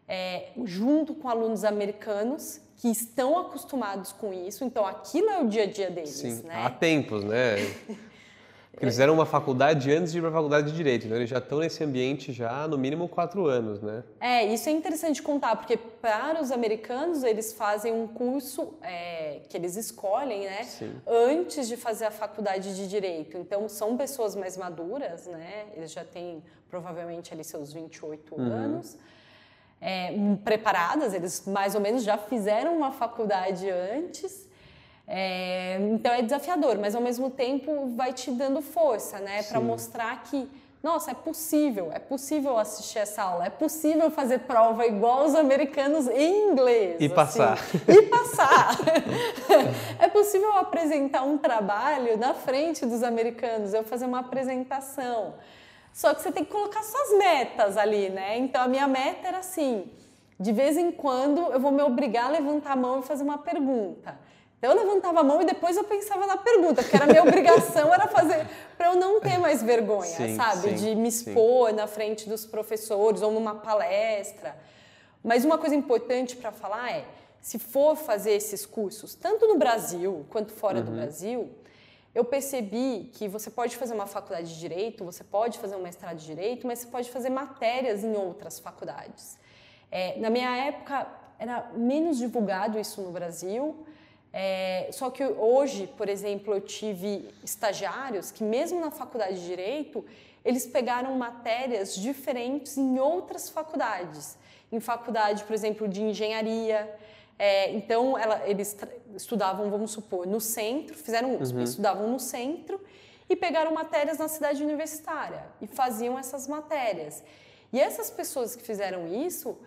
é, junto com alunos americanos que estão acostumados com isso, então aquilo é o dia a dia deles, Sim, né? Há tempos, né? [LAUGHS] Porque eles fizeram uma faculdade antes de ir para a faculdade de Direito, então eles já estão nesse ambiente já no mínimo quatro anos, né? É, isso é interessante contar, porque para os americanos eles fazem um curso é, que eles escolhem, né? Sim. Antes de fazer a faculdade de Direito. Então são pessoas mais maduras, né? Eles já têm provavelmente ali seus 28 uhum. anos. É, preparadas, eles mais ou menos já fizeram uma faculdade antes é, então é desafiador, mas ao mesmo tempo vai te dando força, né? Para mostrar que, nossa, é possível, é possível assistir essa aula, é possível fazer prova igual os americanos em inglês. E assim, passar. E passar. [LAUGHS] é possível apresentar um trabalho na frente dos americanos, eu fazer uma apresentação. Só que você tem que colocar suas metas ali, né? Então a minha meta era assim: de vez em quando eu vou me obrigar a levantar a mão e fazer uma pergunta. Eu levantava a mão e depois eu pensava na pergunta, porque era minha obrigação era fazer para eu não ter mais vergonha, sim, sabe, sim, de me expor sim. na frente dos professores ou numa palestra. Mas uma coisa importante para falar é, se for fazer esses cursos, tanto no Brasil quanto fora uhum. do Brasil, eu percebi que você pode fazer uma faculdade de direito, você pode fazer um mestrado de direito, mas você pode fazer matérias em outras faculdades. É, na minha época era menos divulgado isso no Brasil. É, só que hoje, por exemplo, eu tive estagiários que, mesmo na faculdade de Direito, eles pegaram matérias diferentes em outras faculdades. Em faculdade, por exemplo, de engenharia. É, então, ela, eles estudavam, vamos supor, no centro, fizeram uhum. estudavam no centro e pegaram matérias na cidade universitária e faziam essas matérias. E essas pessoas que fizeram isso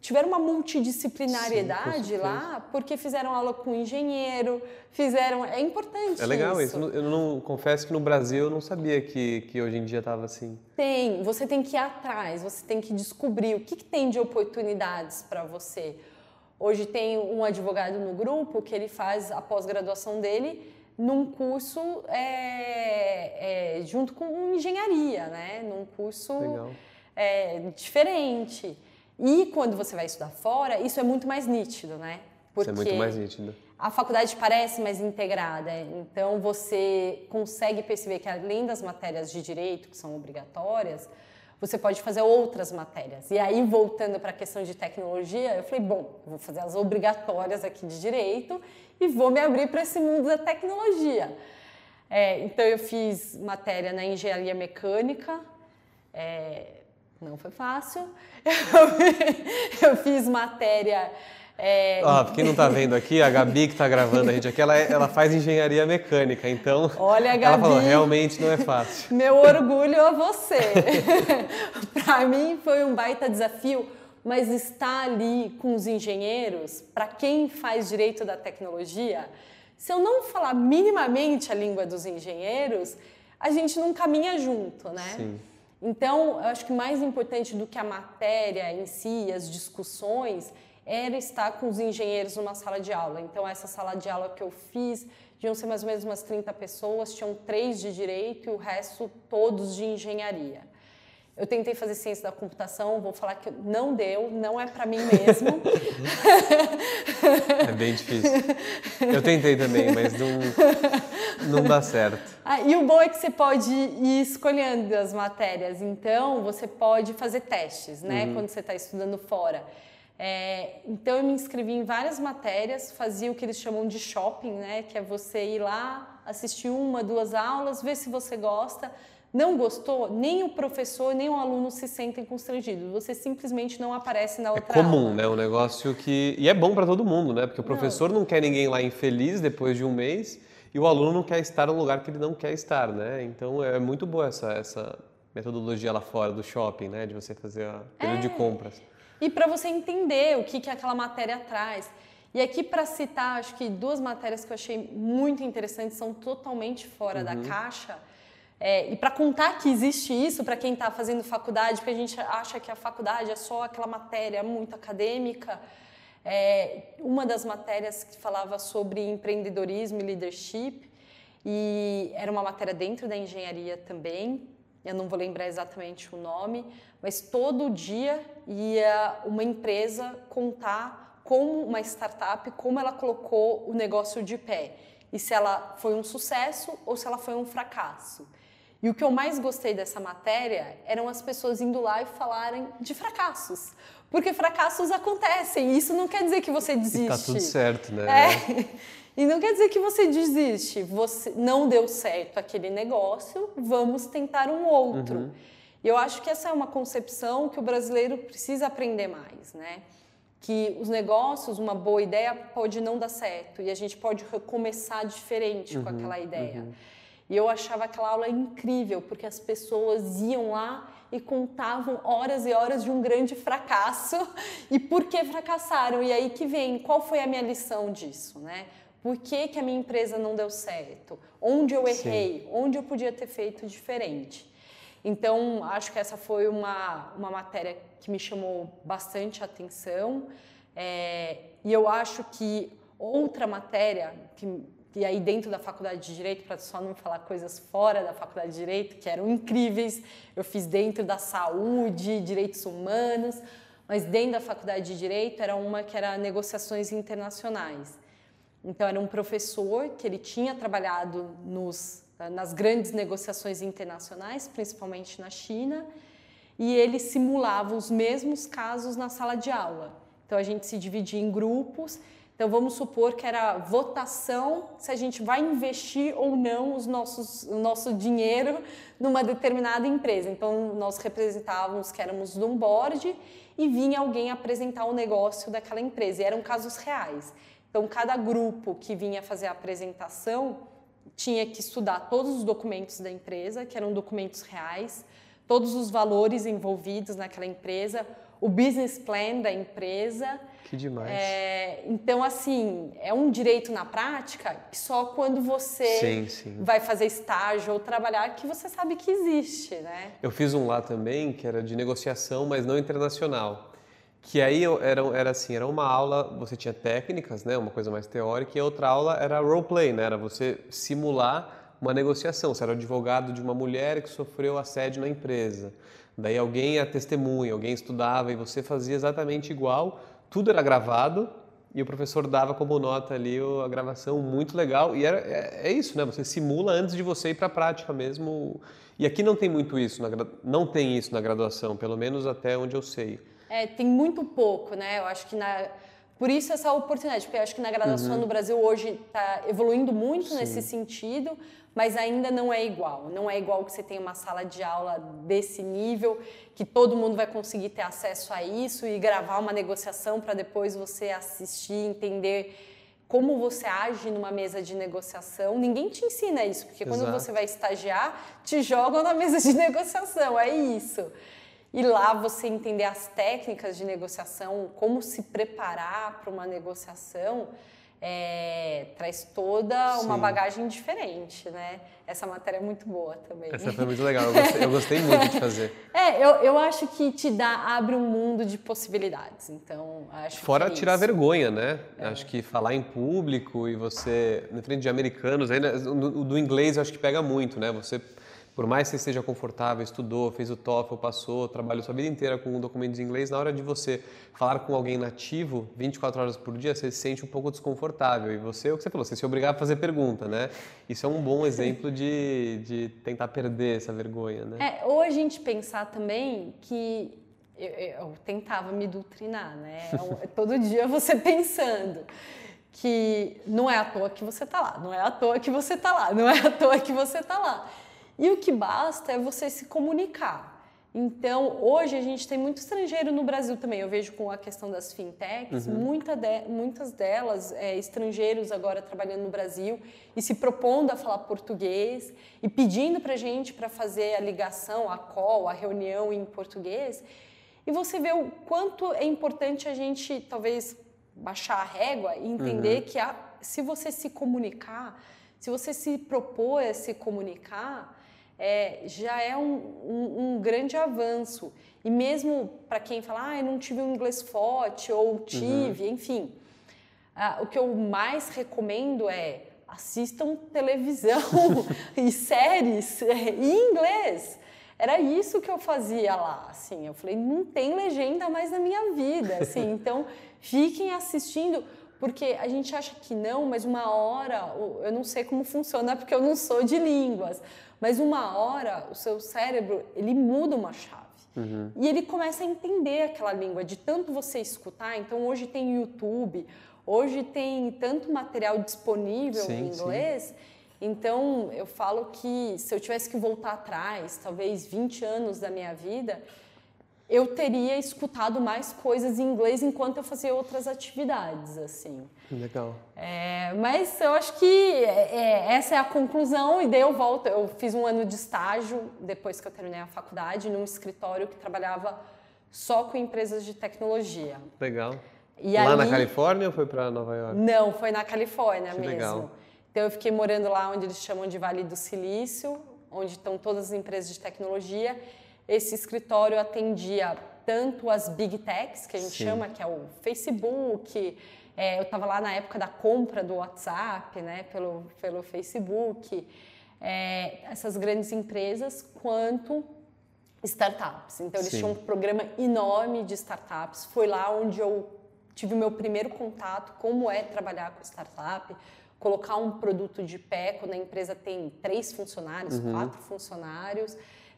tiveram uma multidisciplinariedade Sim, lá, porque fizeram aula com engenheiro, fizeram. É importante. É legal isso. isso. Eu não confesso que no Brasil eu não sabia que, que hoje em dia estava assim. Tem, você tem que ir atrás, você tem que descobrir o que, que tem de oportunidades para você. Hoje tem um advogado no grupo que ele faz a pós-graduação dele num curso é, é, junto com engenharia, né? Num curso é, diferente. E quando você vai estudar fora, isso é muito mais nítido, né? Porque isso é muito mais nítido. A faculdade parece mais integrada, então você consegue perceber que além das matérias de direito, que são obrigatórias, você pode fazer outras matérias. E aí, voltando para a questão de tecnologia, eu falei, bom, vou fazer as obrigatórias aqui de direito e vou me abrir para esse mundo da tecnologia. É, então, eu fiz matéria na engenharia mecânica, é, não foi fácil. [LAUGHS] Eu, fiz matéria. É... Ah, quem não está vendo aqui, a Gabi que está gravando a gente aqui, ela, é, ela faz engenharia mecânica, então. Olha, Gabi. Ela falou, realmente não é fácil. [LAUGHS] Meu orgulho a você. [LAUGHS] para mim foi um baita desafio, mas estar ali com os engenheiros, para quem faz direito da tecnologia, se eu não falar minimamente a língua dos engenheiros, a gente não caminha junto, né? Sim. Então, eu acho que mais importante do que a matéria em si, as discussões, era estar com os engenheiros numa sala de aula. Então, essa sala de aula que eu fiz, deviam ser mais ou menos umas 30 pessoas, tinham três de direito e o resto todos de engenharia. Eu tentei fazer ciência da computação, vou falar que não deu, não é para mim mesmo. é bem difícil. Eu tentei também, mas não, não dá certo. Ah, e o bom é que você pode ir escolhendo as matérias, então você pode fazer testes, né, uhum. quando você está estudando fora. É, então eu me inscrevi em várias matérias, fazia o que eles chamam de shopping, né, que é você ir lá, assistir uma, duas aulas, ver se você gosta não gostou, nem o professor, nem o aluno se sentem constrangidos. Você simplesmente não aparece na é outra É comum, aula. né? Um negócio que... E é bom para todo mundo, né? Porque o professor não. não quer ninguém lá infeliz depois de um mês e o aluno não quer estar no lugar que ele não quer estar, né? Então é muito boa essa, essa metodologia lá fora do shopping, né? De você fazer a período é. de compras. E para você entender o que, que aquela matéria traz. E aqui, para citar, acho que duas matérias que eu achei muito interessantes, são totalmente fora uhum. da caixa. É, e para contar que existe isso para quem está fazendo faculdade, porque a gente acha que a faculdade é só aquela matéria muito acadêmica, é, uma das matérias que falava sobre empreendedorismo e leadership, e era uma matéria dentro da engenharia também, eu não vou lembrar exatamente o nome, mas todo dia ia uma empresa contar como uma startup, como ela colocou o negócio de pé. E se ela foi um sucesso ou se ela foi um fracasso. E o que eu mais gostei dessa matéria eram as pessoas indo lá e falarem de fracassos. Porque fracassos acontecem, e isso não quer dizer que você desiste. E tá tudo certo, né? É. E não quer dizer que você desiste. Você não deu certo aquele negócio, vamos tentar um outro. Uhum. E eu acho que essa é uma concepção que o brasileiro precisa aprender mais, né? Que os negócios, uma boa ideia pode não dar certo e a gente pode recomeçar diferente uhum, com aquela ideia. Uhum. E eu achava aquela aula incrível, porque as pessoas iam lá e contavam horas e horas de um grande fracasso [LAUGHS] e por que fracassaram. E aí que vem, qual foi a minha lição disso, né? Por que, que a minha empresa não deu certo? Onde eu errei? Sim. Onde eu podia ter feito diferente? Então, acho que essa foi uma, uma matéria que me chamou bastante atenção. É, e eu acho que outra matéria que e aí dentro da faculdade de direito, para só não falar coisas fora da faculdade de direito, que eram incríveis, eu fiz dentro da saúde, direitos humanos, mas dentro da faculdade de direito era uma que era negociações internacionais. Então era um professor que ele tinha trabalhado nos, nas grandes negociações internacionais, principalmente na China, e ele simulava os mesmos casos na sala de aula. Então a gente se dividia em grupos então vamos supor que era votação se a gente vai investir ou não os nossos, o nosso dinheiro numa determinada empresa. Então nós representávamos que éramos de um board e vinha alguém apresentar o negócio daquela empresa. E eram casos reais. Então cada grupo que vinha fazer a apresentação tinha que estudar todos os documentos da empresa, que eram documentos reais, todos os valores envolvidos naquela empresa, o business plan da empresa que demais. É, então, assim, é um direito na prática que só quando você sim, sim. vai fazer estágio ou trabalhar que você sabe que existe, né? Eu fiz um lá também que era de negociação, mas não internacional. Que aí era, era assim, era uma aula, você tinha técnicas, né, uma coisa mais teórica, e a outra aula era roleplay, né, era você simular uma negociação. Você era advogado de uma mulher que sofreu assédio na empresa. Daí alguém é testemunha, alguém estudava e você fazia exatamente igual, tudo era gravado e o professor dava como nota ali a gravação muito legal e era, é, é isso, né? Você simula antes de você ir para a prática mesmo. E aqui não tem muito isso, na, não tem isso na graduação, pelo menos até onde eu sei. É, tem muito pouco, né? Eu acho que na por isso essa oportunidade, porque eu acho que na graduação uhum. no Brasil hoje está evoluindo muito Sim. nesse sentido, mas ainda não é igual. Não é igual que você tem uma sala de aula desse nível, que todo mundo vai conseguir ter acesso a isso e gravar uma negociação para depois você assistir, entender como você age numa mesa de negociação. Ninguém te ensina isso, porque Exato. quando você vai estagiar, te jogam na mesa de [LAUGHS] negociação, é isso. E lá você entender as técnicas de negociação, como se preparar para uma negociação é, traz toda uma Sim. bagagem diferente, né? Essa matéria é muito boa também. Essa foi muito legal, eu gostei, eu gostei muito de fazer. [LAUGHS] É, eu, eu acho que te dá, abre um mundo de possibilidades, então acho Fora tirar isso. vergonha, né? É. Acho que falar em público e você, na frente de americanos, ainda, do, do inglês eu acho que pega muito, né? Você por mais que você esteja confortável, estudou, fez o TOEFL, passou, trabalhou sua vida inteira com documentos em inglês, na hora de você falar com alguém nativo, 24 horas por dia, você se sente um pouco desconfortável. E você, é o que você falou, você se obrigar a fazer pergunta, né? Isso é um bom [LAUGHS] exemplo de, de tentar perder essa vergonha, né? É, ou a gente pensar também que eu, eu tentava me doutrinar, né? É todo dia você [LAUGHS] pensando que não é à toa que você está lá, não é à toa que você está lá, não é à toa que você está lá. E o que basta é você se comunicar. Então, hoje a gente tem muito estrangeiro no Brasil também. Eu vejo com a questão das fintechs, uhum. muita de, muitas delas, é, estrangeiros agora trabalhando no Brasil e se propondo a falar português e pedindo para a gente para fazer a ligação, a call, a reunião em português. E você vê o quanto é importante a gente, talvez, baixar a régua e entender uhum. que a, se você se comunicar, se você se propor a se comunicar, é, já é um, um, um, grande avanço. E mesmo para quem fala, ah, eu não tive um inglês forte ou tive, uhum. enfim, ah, o que eu mais recomendo é assistam televisão [LAUGHS] e séries em inglês. Era isso que eu fazia lá, assim. Eu falei, não tem legenda mais na minha vida, assim. [LAUGHS] Então, fiquem assistindo, porque a gente acha que não, mas uma hora, eu não sei como funciona porque eu não sou de línguas, mas uma hora o seu cérebro ele muda uma chave. Uhum. E ele começa a entender aquela língua, de tanto você escutar. Então hoje tem YouTube, hoje tem tanto material disponível sim, em inglês. Sim. Então eu falo que se eu tivesse que voltar atrás, talvez 20 anos da minha vida, eu teria escutado mais coisas em inglês enquanto eu fazia outras atividades, assim. Legal. É, mas eu acho que é, é, essa é a conclusão e daí eu volto. Eu fiz um ano de estágio depois que eu terminei a faculdade num escritório que trabalhava só com empresas de tecnologia. Legal. E lá ali... na Califórnia ou foi para Nova York? Não, foi na Califórnia que mesmo. Legal. Então eu fiquei morando lá onde eles chamam de Vale do Silício, onde estão todas as empresas de tecnologia esse escritório atendia tanto as big techs, que a gente Sim. chama, que é o Facebook, é, eu estava lá na época da compra do WhatsApp, né, pelo, pelo Facebook, é, essas grandes empresas, quanto startups. Então, eles Sim. tinham um programa enorme de startups. Foi lá onde eu tive o meu primeiro contato, como é trabalhar com startup, colocar um produto de pé quando a empresa tem três funcionários, uhum. quatro funcionários.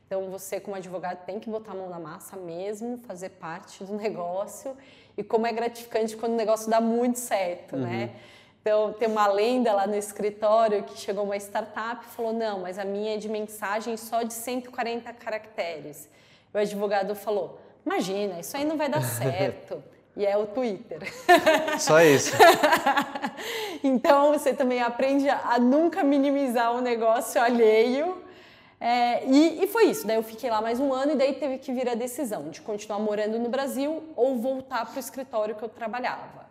Então, você, como advogado, tem que botar a mão na massa mesmo, fazer parte do negócio. E como é gratificante quando o negócio dá muito certo, né? uhum. né? Então, tem uma lenda lá no escritório que chegou uma startup e falou: não, mas a minha é de mensagem só de 140 caracteres. E o advogado falou: imagina, isso aí não vai dar [LAUGHS] certo. e é o Twitter. Só isso. [LAUGHS] então, você também aprende a nunca minimizar o negócio alheio é, e, e, foi isso. Daí eu fiquei lá mais um ano e daí teve que vir a decisão de continuar morando no Brasil ou voltar para o escritório que eu trabalhava.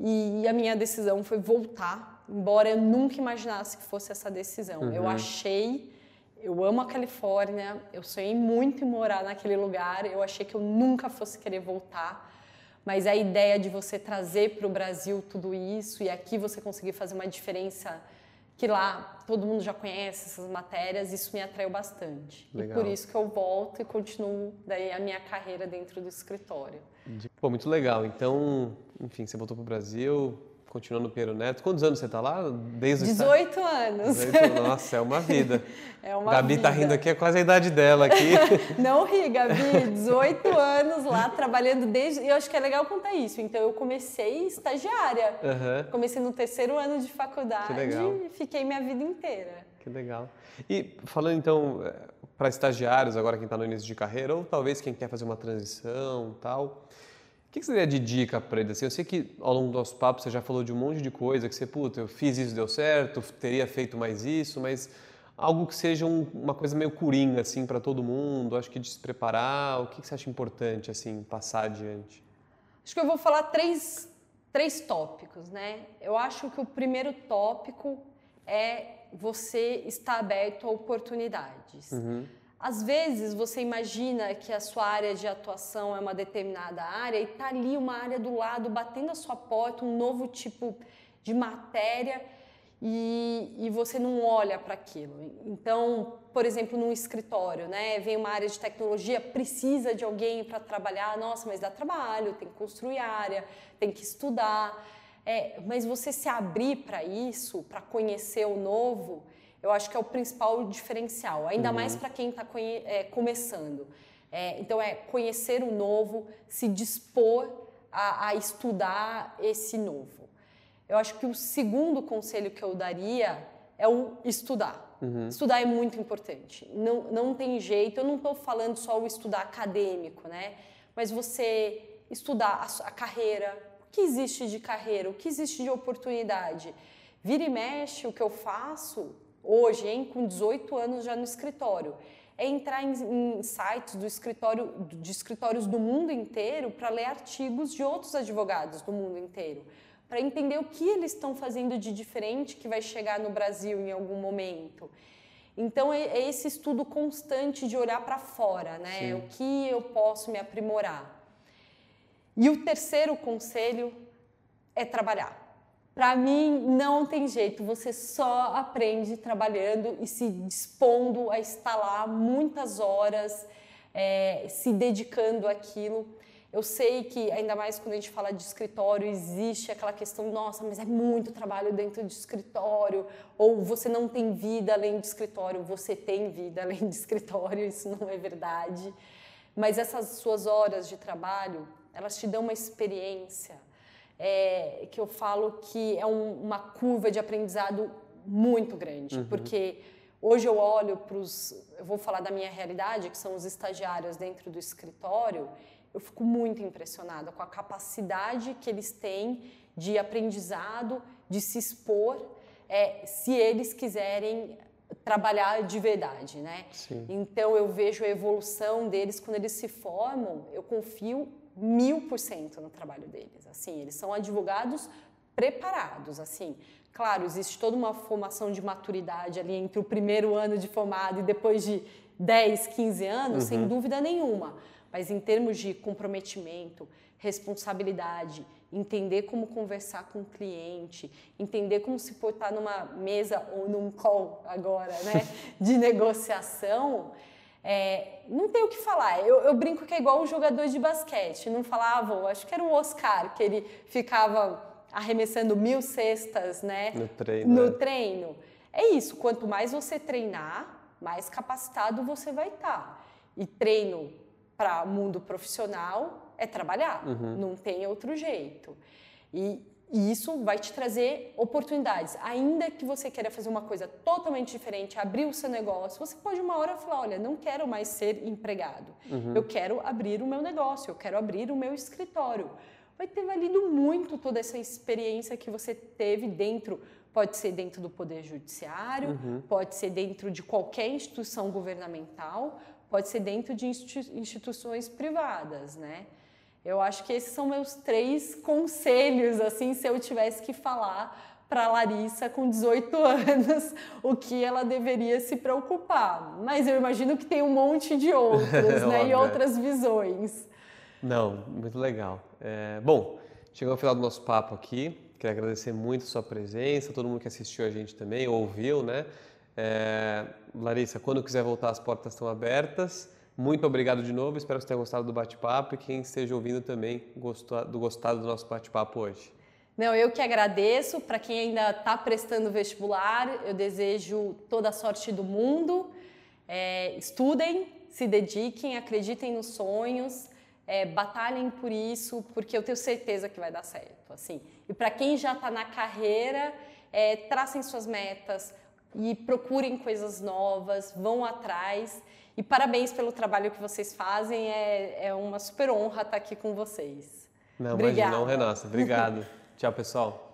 E, e, a minha decisão foi voltar, embora eu nunca imaginasse que fosse essa decisão. Uhum. Eu achei, eu amo a Califórnia, eu sonhei muito em morar naquele lugar, eu achei que eu nunca fosse querer voltar. Mas a ideia de você trazer para o Brasil tudo isso e aqui você conseguir fazer uma diferença que lá todo mundo já conhece essas matérias, isso me atraiu bastante. Legal. E por isso que eu volto e continuo daí a minha carreira dentro do escritório. Pô, muito legal. Então, enfim, você voltou para o Brasil, continuando no Piero Neto. Quantos anos você está lá? Desde 18 anos. 18, nossa, é uma [LAUGHS] vida. É uma Gabi vida. tá rindo aqui, é quase a idade dela aqui. [LAUGHS] Não ri, Gabi. 18 anos lá, trabalhando desde... E eu acho que é legal contar isso. Então, eu comecei estagiária. Uhum. Comecei no terceiro ano de faculdade e fiquei minha vida inteira. Que legal. E falando, então, eh, para estagiários, agora quem está no início de carreira, ou talvez quem quer fazer uma transição tal... O que você daria de dica para ele? Assim, eu sei que ao longo do nosso papo você já falou de um monte de coisa, que você, puta, eu fiz isso, deu certo, teria feito mais isso, mas algo que seja um, uma coisa meio coringa, assim, para todo mundo, acho que de se preparar, o que você acha importante, assim, passar adiante? Acho que eu vou falar três, três tópicos, né? Eu acho que o primeiro tópico é você estar aberto a oportunidades. Uhum. Às vezes você imagina que a sua área de atuação é uma determinada área e está ali uma área do lado batendo a sua porta, um novo tipo de matéria e, e você não olha para aquilo. Então, por exemplo, num escritório, né? Vem uma área de tecnologia, precisa de alguém para trabalhar, nossa, mas dá trabalho, tem que construir área, tem que estudar. É, mas você se abrir para isso, para conhecer o novo, eu acho que é o principal diferencial, ainda uhum. mais para quem está é, começando. É, então, é conhecer o novo, se dispor a, a estudar esse novo. Eu acho que o segundo conselho que eu daria é o estudar. Uhum. Estudar é muito importante. Não, não tem jeito, eu não estou falando só o estudar acadêmico, né? Mas você estudar a, a carreira, o que existe de carreira, o que existe de oportunidade. Vira e mexe, o que eu faço hoje, hein, com 18 anos já no escritório, é entrar em, em sites do escritório, de escritórios do mundo inteiro para ler artigos de outros advogados do mundo inteiro para entender o que eles estão fazendo de diferente que vai chegar no Brasil em algum momento. Então é, é esse estudo constante de olhar para fora, né? Sim. O que eu posso me aprimorar. E o terceiro conselho é trabalhar. Para mim não tem jeito, você só aprende trabalhando e se dispondo a lá muitas horas, é, se dedicando àquilo. Eu sei que, ainda mais quando a gente fala de escritório, existe aquela questão, nossa, mas é muito trabalho dentro de escritório, ou você não tem vida além de escritório, você tem vida [LAUGHS] além de escritório, isso não é verdade. Mas essas suas horas de trabalho, elas te dão uma experiência é, que eu falo que é um, uma curva de aprendizado muito grande, uhum. porque hoje eu olho para os, eu vou falar da minha realidade, que são os estagiários dentro do escritório, eu fico muito impressionada com a capacidade que eles têm de aprendizado, de se expor, é, se eles quiserem trabalhar de verdade, né? Sim. Então eu vejo a evolução deles quando eles se formam. Eu confio mil por cento no trabalho deles. Assim, eles são advogados preparados. Assim, claro, existe toda uma formação de maturidade ali entre o primeiro ano de formado e depois de 10, 15 anos, uhum. sem dúvida nenhuma mas em termos de comprometimento, responsabilidade, entender como conversar com o cliente, entender como se portar numa mesa ou num call agora, né, de negociação, é, não tem o que falar. Eu, eu, brinco que é igual um jogador de basquete. Não falavam, acho que era o Oscar, que ele ficava arremessando mil cestas né, no treino. No é. treino. É isso, quanto mais você treinar, mais capacitado você vai estar. E treino para mundo profissional é trabalhar, uhum. não tem outro jeito. E, e, isso vai te trazer oportunidades. Ainda que você queira fazer uma coisa totalmente diferente, abrir o seu negócio, você pode uma hora falar: olha, não quero mais ser empregado, uhum. eu quero abrir o meu negócio, eu quero abrir o meu escritório. Vai ter valido muito toda essa experiência que você teve dentro pode ser dentro do poder judiciário, uhum. pode ser dentro de qualquer instituição governamental, pode ser dentro de instituições privadas, né? Eu acho que esses são meus três conselhos, assim, se eu tivesse que falar para Larissa com 18 [LAUGHS] anos o que ela deveria se preocupar. Mas eu imagino que tem um monte de outros, [LAUGHS] né? e outras visões. Não, muito legal. É, bom, chegou ao final do nosso papo aqui. Quero agradecer muito a sua presença, todo mundo que assistiu a gente também, ouviu, né? É, Larissa, quando quiser voltar, as portas estão abertas. Muito obrigado de novo, espero que você tenha gostado do bate-papo e quem esteja ouvindo também gostou, do gostado do nosso bate-papo hoje. Não, eu que agradeço. Para quem ainda está prestando vestibular, eu desejo toda a sorte do mundo. É, estudem, se dediquem, acreditem nos sonhos, é, batalhem por isso, porque eu tenho certeza que vai dar certo. Assim. E para quem já está na carreira, é, tracem suas metas, e procurem coisas novas, vão atrás. E parabéns pelo trabalho que vocês fazem, é, é uma super honra estar aqui com vocês. Não, Obrigada. imagina, não, Renata. Obrigado. [LAUGHS] Tchau, pessoal.